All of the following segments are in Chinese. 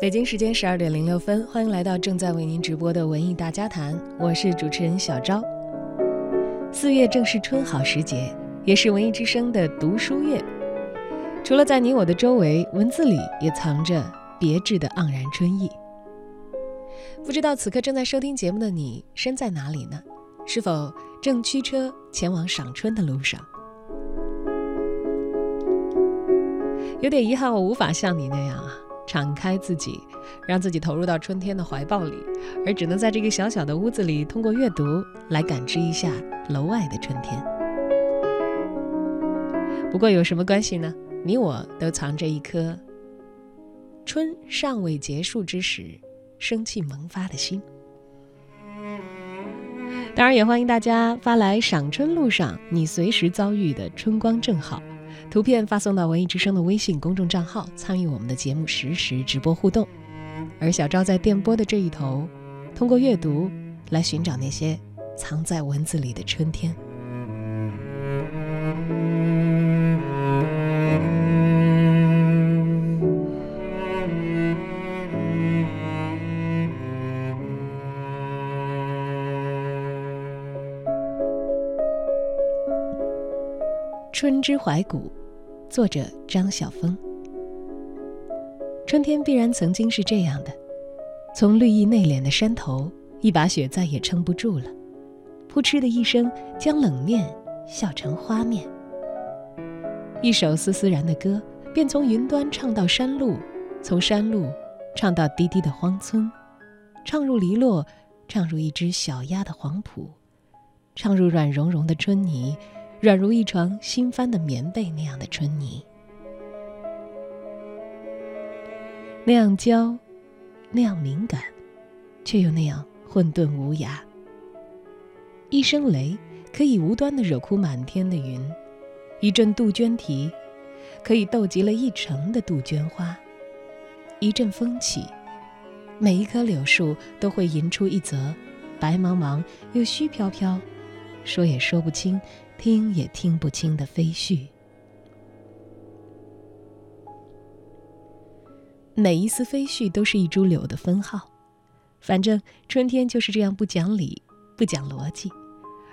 北京时间十二点零六分，欢迎来到正在为您直播的文艺大家谈，我是主持人小昭。四月正是春好时节，也是文艺之声的读书月。除了在你我的周围，文字里也藏着别致的盎然春意。不知道此刻正在收听节目的你身在哪里呢？是否正驱车前往赏春的路上？有点遗憾，我无法像你那样啊，敞开自己，让自己投入到春天的怀抱里，而只能在这个小小的屋子里，通过阅读来感知一下楼外的春天。不过有什么关系呢？你我都藏着一颗春尚未结束之时生气萌发的心。当然，也欢迎大家发来赏春路上你随时遭遇的春光正好。图片发送到文艺之声的微信公众账号，参与我们的节目实时直播互动。而小昭在电波的这一头，通过阅读来寻找那些藏在文字里的春天。《春之怀古》，作者张晓峰。春天必然曾经是这样的：从绿意内敛的山头，一把雪再也撑不住了，扑哧的一声，将冷面笑成花面。一首丝丝然的歌，便从云端唱到山路，从山路唱到低低的荒村，唱入篱落，唱入一只小鸭的黄浦，唱入软融融的春泥。软如一床新翻的棉被那样的春泥，那样娇，那样敏感，却又那样混沌无涯。一声雷可以无端的惹哭满天的云，一阵杜鹃啼，可以逗极了一城的杜鹃花。一阵风起，每一棵柳树都会吟出一则白茫茫又虚飘飘，说也说不清。听也听不清的飞絮，每一丝飞絮都是一株柳的分号。反正春天就是这样不讲理、不讲逻辑，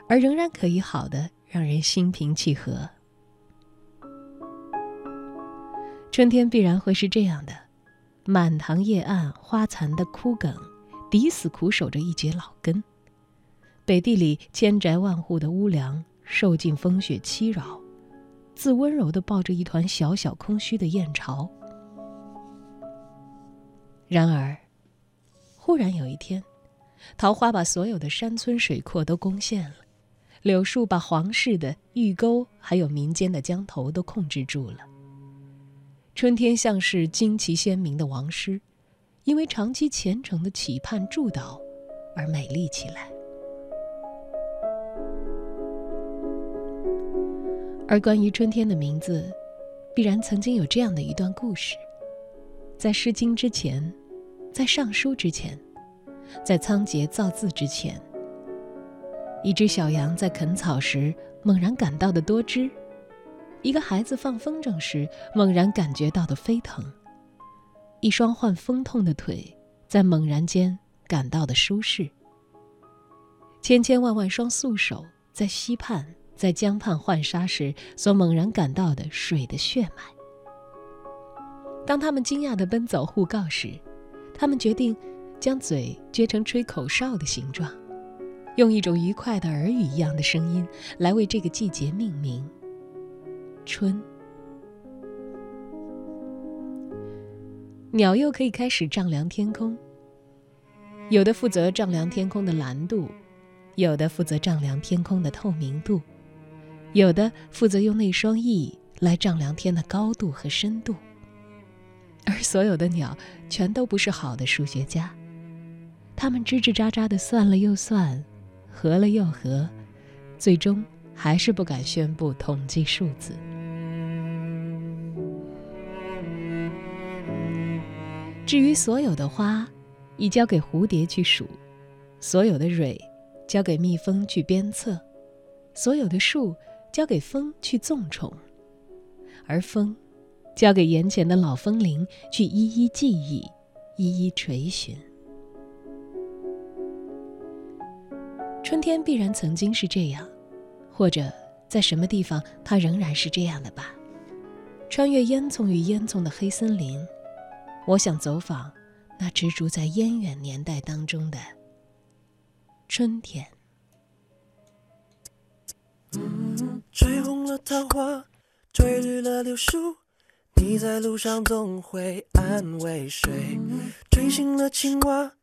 而仍然可以好的让人心平气和。春天必然会是这样的：满塘叶暗花残的枯梗，抵死苦守着一截老根；北地里千宅万户的屋梁。受尽风雪欺扰，自温柔地抱着一团小小空虚的燕巢。然而，忽然有一天，桃花把所有的山村水阔都攻陷了，柳树把皇室的御沟还有民间的江头都控制住了。春天像是旌旗鲜明的王师，因为长期虔诚的期盼祝祷，而美丽起来。而关于春天的名字，必然曾经有这样的一段故事：在《诗经》之前，在《尚书》之前，在仓颉造字之前，一只小羊在啃草时猛然感到的多汁，一个孩子放风筝时猛然感觉到的飞腾，一双患风痛的腿在猛然间感到的舒适，千千万万双素手在溪畔。在江畔浣纱时所猛然感到的水的血脉。当他们惊讶地奔走互告时，他们决定将嘴撅成吹口哨的形状，用一种愉快的耳语一样的声音来为这个季节命名——春。鸟又可以开始丈量天空，有的负责丈量天空的蓝度，有的负责丈量天空的透明度。有的负责用那双翼来丈量天的高度和深度，而所有的鸟全都不是好的数学家，他们吱吱喳喳的算了又算，合了又合，最终还是不敢宣布统计数字。至于所有的花，已交给蝴蝶去数；所有的蕊，交给蜜蜂去鞭策；所有的树。交给风去纵宠，而风，交给眼前的老风铃去一一记忆，一一垂询。春天必然曾经是这样，或者在什么地方，它仍然是这样的吧。穿越烟囱与烟囱的黑森林，我想走访那植株在烟远年代当中的春天。吹红了桃花，吹绿了柳树，你在路上总会安慰谁？吹醒了青蛙，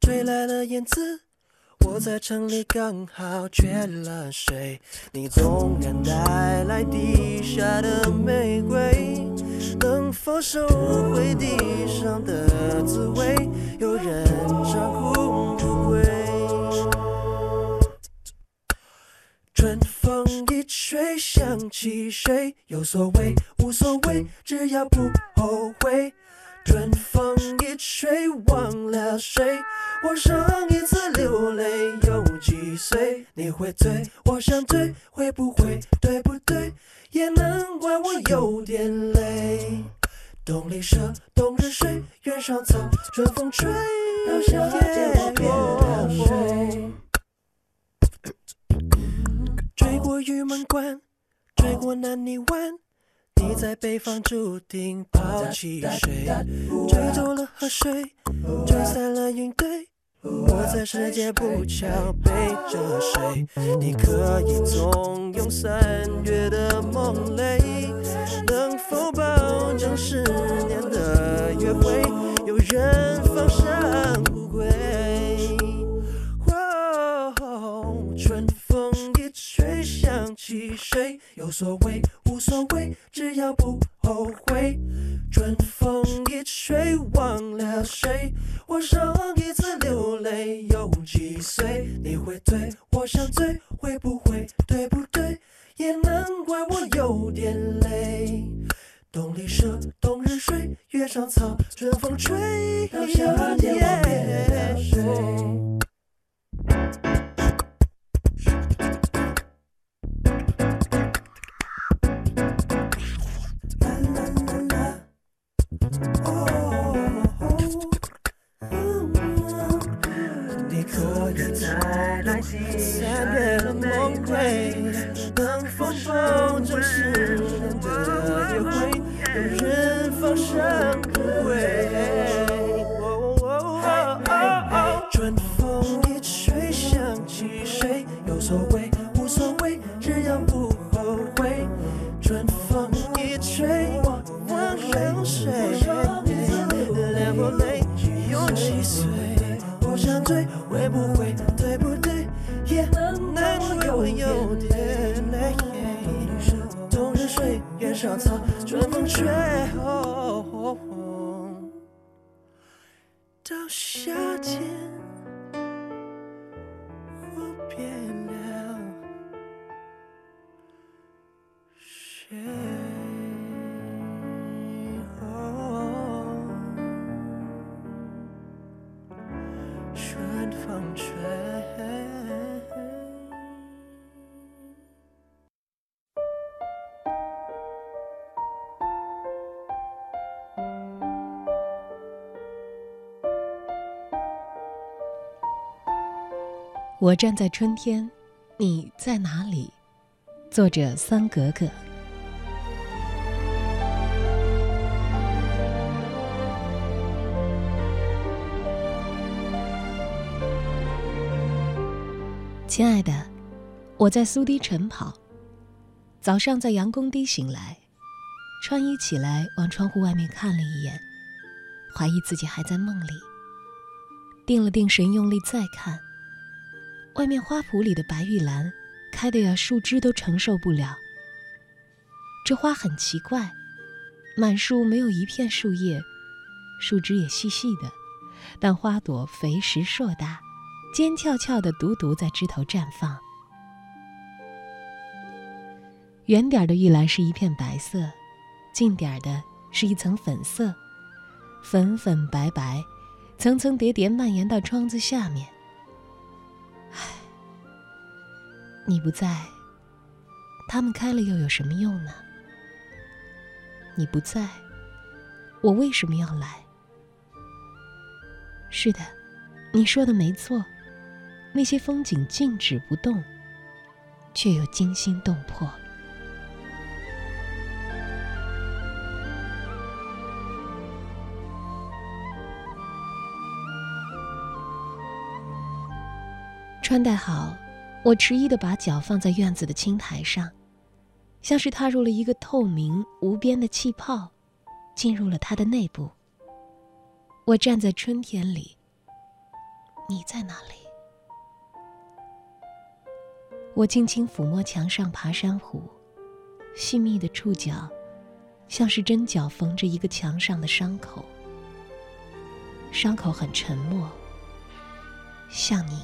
吹来了燕子。我在城里刚好缺了水，你纵然带来地下的玫瑰，能否收回地上的滋味？有人照顾风一吹想起谁？有所谓无所谓，只要不后悔。春风一吹忘了谁？我上一次流泪有几岁？你会醉，我想醉，会不会对不对？也难怪我有点累。冬里蛇，冬日睡，原上草，春风吹，到夏天落水。追过玉门关，追过南泥湾，你在北方注定抛弃谁？追走了河水，吹散了云堆。我在世界不桥背着谁？你可以纵容三月的梦泪，能否保证十年的约会有人放上不归？有所谓无所谓，只要不后悔。春风一吹忘了谁？我上一次流泪有几岁？你会醉，我想醉，会不会对不对？也难怪我有点累。冬里蛇，冬日睡，月上草，春风吹，到夏天望别水。你风吹。到夏天，我站在春天，你在哪里？作者三格格。亲爱的，我在苏堤晨跑。早上在杨公堤醒来，穿衣起来，往窗户外面看了一眼，怀疑自己还在梦里。定了定神，用力再看。外面花圃里的白玉兰，开的呀树枝都承受不了。这花很奇怪，满树没有一片树叶，树枝也细细的，但花朵肥实硕大，尖翘翘的，独独在枝头绽放。远点儿的玉兰是一片白色，近点儿的是一层粉色，粉粉白白，层层叠叠蔓延到窗子下面。唉，你不在，他们开了又有什么用呢？你不在，我为什么要来？是的，你说的没错，那些风景静止不动，却又惊心动魄。穿戴好，我迟疑的把脚放在院子的青苔上，像是踏入了一个透明无边的气泡，进入了它的内部。我站在春天里，你在哪里？我轻轻抚摸墙上爬山虎，细密的触角，像是针脚缝着一个墙上的伤口。伤口很沉默，像你。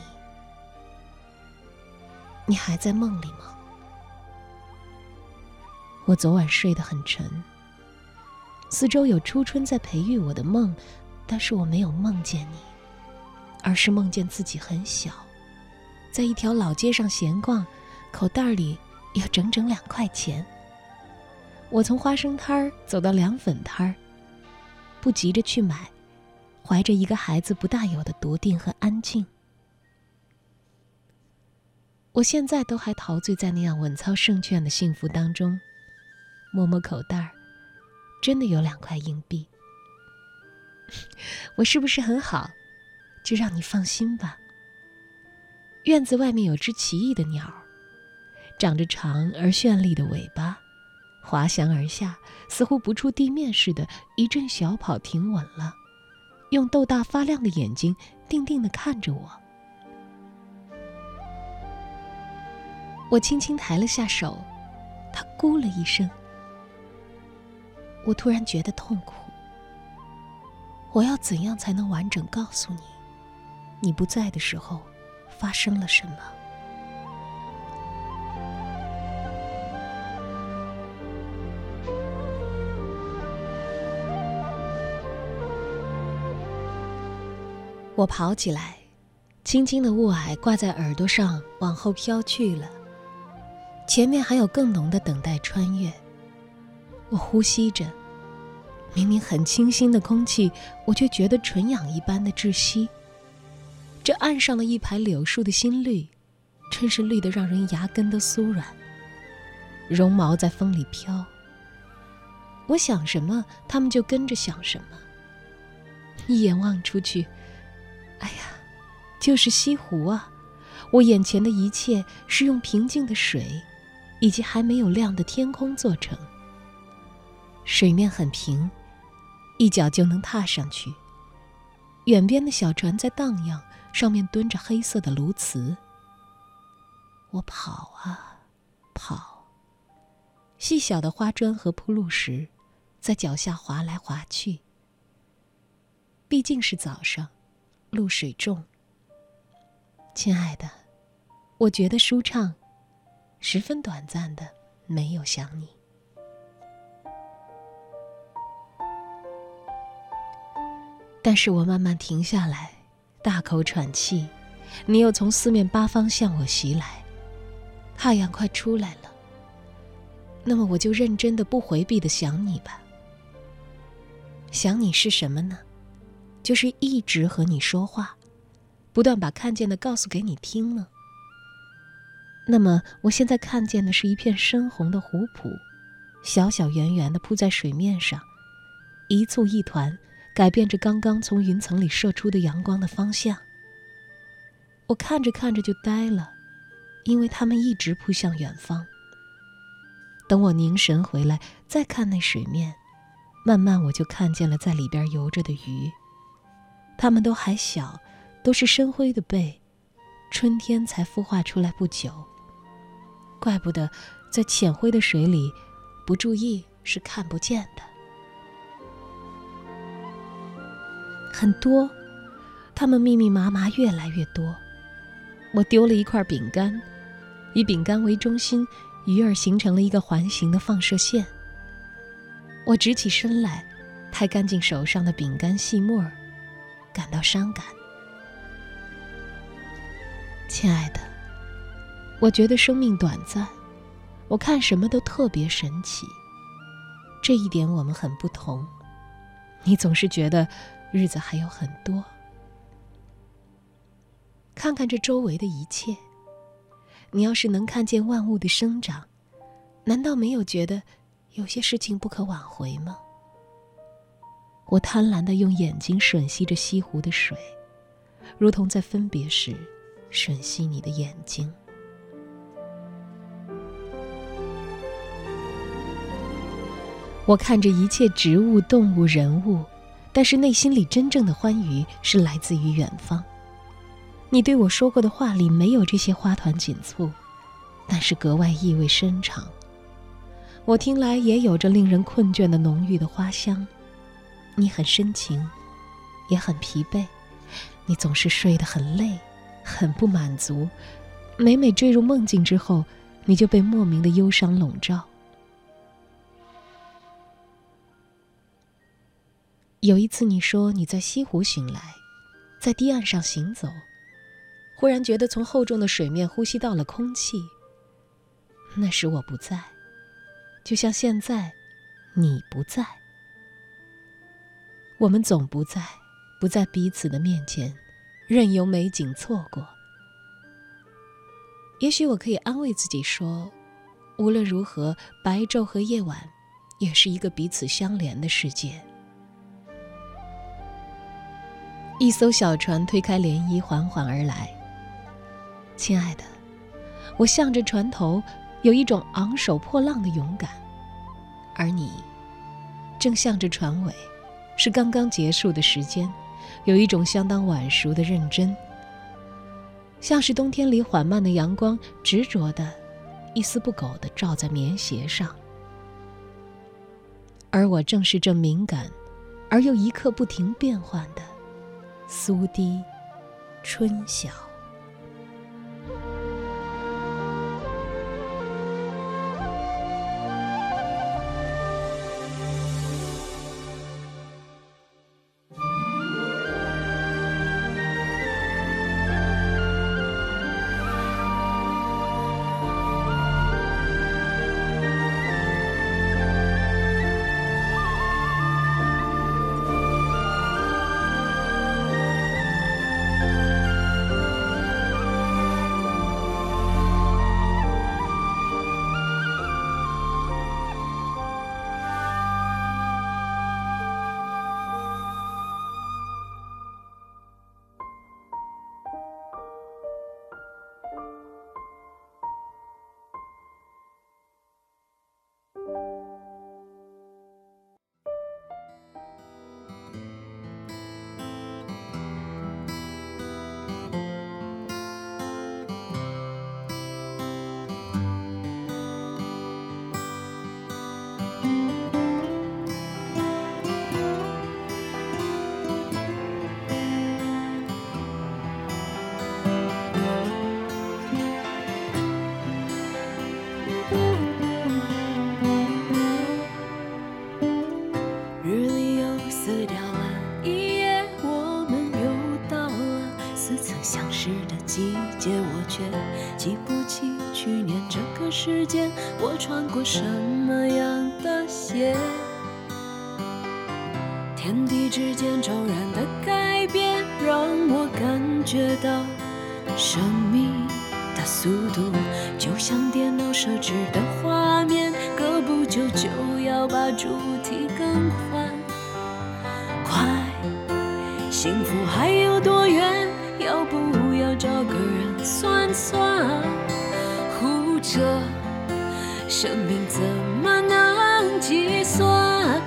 你还在梦里吗？我昨晚睡得很沉。四周有初春在培育我的梦，但是我没有梦见你，而是梦见自己很小，在一条老街上闲逛，口袋里有整整两块钱。我从花生摊儿走到凉粉摊儿，不急着去买，怀着一个孩子不大有的笃定和安静。我现在都还陶醉在那样稳操胜券的幸福当中，摸摸口袋儿，真的有两块硬币。我是不是很好？就让你放心吧。院子外面有只奇异的鸟，长着长而绚丽的尾巴，滑翔而下，似乎不触地面似的，一阵小跑停稳了，用豆大发亮的眼睛定定地看着我。我轻轻抬了下手，他咕了一声。我突然觉得痛苦。我要怎样才能完整告诉你，你不在的时候发生了什么？我跑起来，轻轻的雾霭挂在耳朵上，往后飘去了。前面还有更浓的等待穿越。我呼吸着，明明很清新的空气，我却觉得纯氧一般的窒息。这岸上的一排柳树的新绿，真是绿得让人牙根都酥软。绒毛在风里飘。我想什么，它们就跟着想什么。一眼望出去，哎呀，就是西湖啊！我眼前的一切是用平静的水。以及还没有亮的天空做成。水面很平，一脚就能踏上去。远边的小船在荡漾，上面蹲着黑色的鸬鹚。我跑啊，跑。细小的花砖和铺路石，在脚下滑来滑去。毕竟是早上，露水重。亲爱的，我觉得舒畅。十分短暂的，没有想你。但是我慢慢停下来，大口喘气，你又从四面八方向我袭来，太阳快出来了。那么我就认真的、不回避的想你吧。想你是什么呢？就是一直和你说话，不断把看见的告诉给你听了。那么，我现在看见的是一片深红的湖浦，小小圆圆的铺在水面上，一簇一团，改变着刚刚从云层里射出的阳光的方向。我看着看着就呆了，因为它们一直扑向远方。等我凝神回来，再看那水面，慢慢我就看见了在里边游着的鱼，它们都还小，都是深灰的背，春天才孵化出来不久。怪不得，在浅灰的水里，不注意是看不见的。很多，它们密密麻麻，越来越多。我丢了一块饼干，以饼干为中心，鱼儿形成了一个环形的放射线。我直起身来，拍干净手上的饼干细末儿，感到伤感。亲爱的。我觉得生命短暂，我看什么都特别神奇。这一点我们很不同。你总是觉得日子还有很多，看看这周围的一切。你要是能看见万物的生长，难道没有觉得有些事情不可挽回吗？我贪婪地用眼睛吮吸着西湖的水，如同在分别时吮吸你的眼睛。我看着一切植物、动物、人物，但是内心里真正的欢愉是来自于远方。你对我说过的话里没有这些花团锦簇，但是格外意味深长。我听来也有着令人困倦的浓郁的花香。你很深情，也很疲惫，你总是睡得很累，很不满足。每每坠入梦境之后，你就被莫名的忧伤笼罩。有一次，你说你在西湖醒来，在堤岸上行走，忽然觉得从厚重的水面呼吸到了空气。那时我不在，就像现在，你不在。我们总不在，不在彼此的面前，任由美景错过。也许我可以安慰自己说，无论如何，白昼和夜晚，也是一个彼此相连的世界。一艘小船推开涟漪，缓缓而来。亲爱的，我向着船头，有一种昂首破浪的勇敢，而你，正向着船尾，是刚刚结束的时间，有一种相当晚熟的认真，像是冬天里缓慢的阳光，执着的，一丝不苟的照在棉鞋上。而我正是这敏感，而又一刻不停变换的。苏堤春晓。时间，我穿过什么样的鞋？天地之间骤然的改变，让我感觉到生命的速度，就像电脑设置的画面，隔不久就要把主题更换。快，幸福还有多远？要不要找个人算算？生命怎么能计算？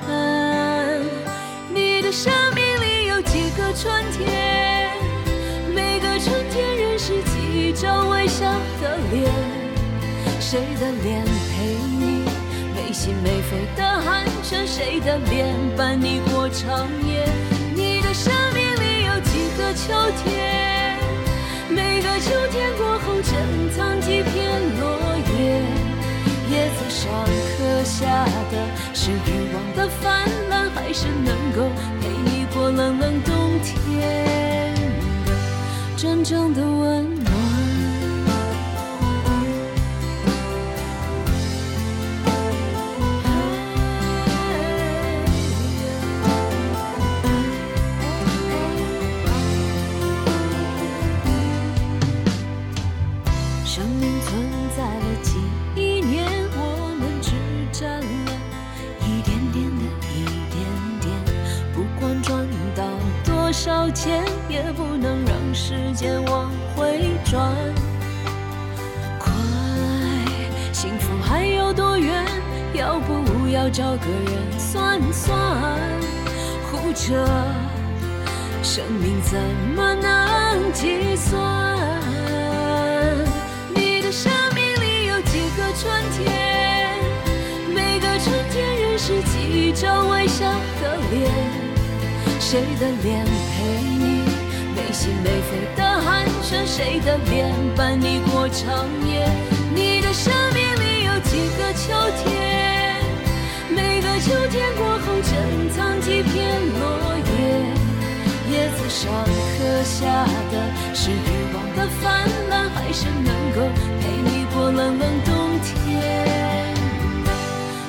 你的生命里有几个春天？每个春天认识几张微笑的脸？谁的脸陪你没心没肺的寒暄？谁的脸伴你过长夜？你的生命里有几个秋天？每个秋天过后，珍藏几片落叶，叶子上刻下的是欲望的泛滥，还是能够陪你过冷冷冬天？真正的温暖。生命存在了几亿年。抱歉，也不能让时间往回转。快，幸福还有多远？要不要找个人算算？护着，生命怎么能计算？你的生命里有几个春天？每个春天认识几张微笑的脸，谁的脸陪你没心没肺的寒暄？谁的脸伴你过长夜？你的生命里有几个秋天？每个秋天过后，珍藏几片落叶，叶子上刻下的是欲望的泛滥，还是能够陪你过冷冷冬天？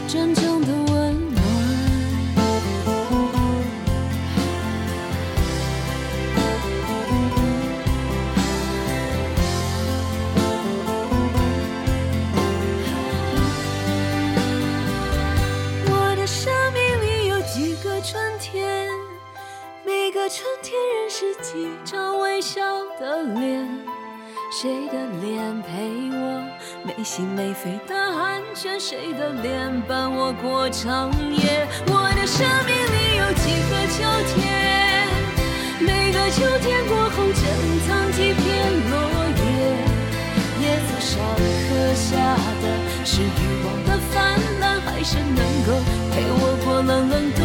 真正个春天认识几张微笑的脸，谁的脸陪我没心没肺的寒暄，谁的脸伴我过长夜。我的生命里有几个秋天，每个秋天过后珍藏几片落叶。叶子上刻下的是欲望的泛滥，还是能够陪我过冷冷冬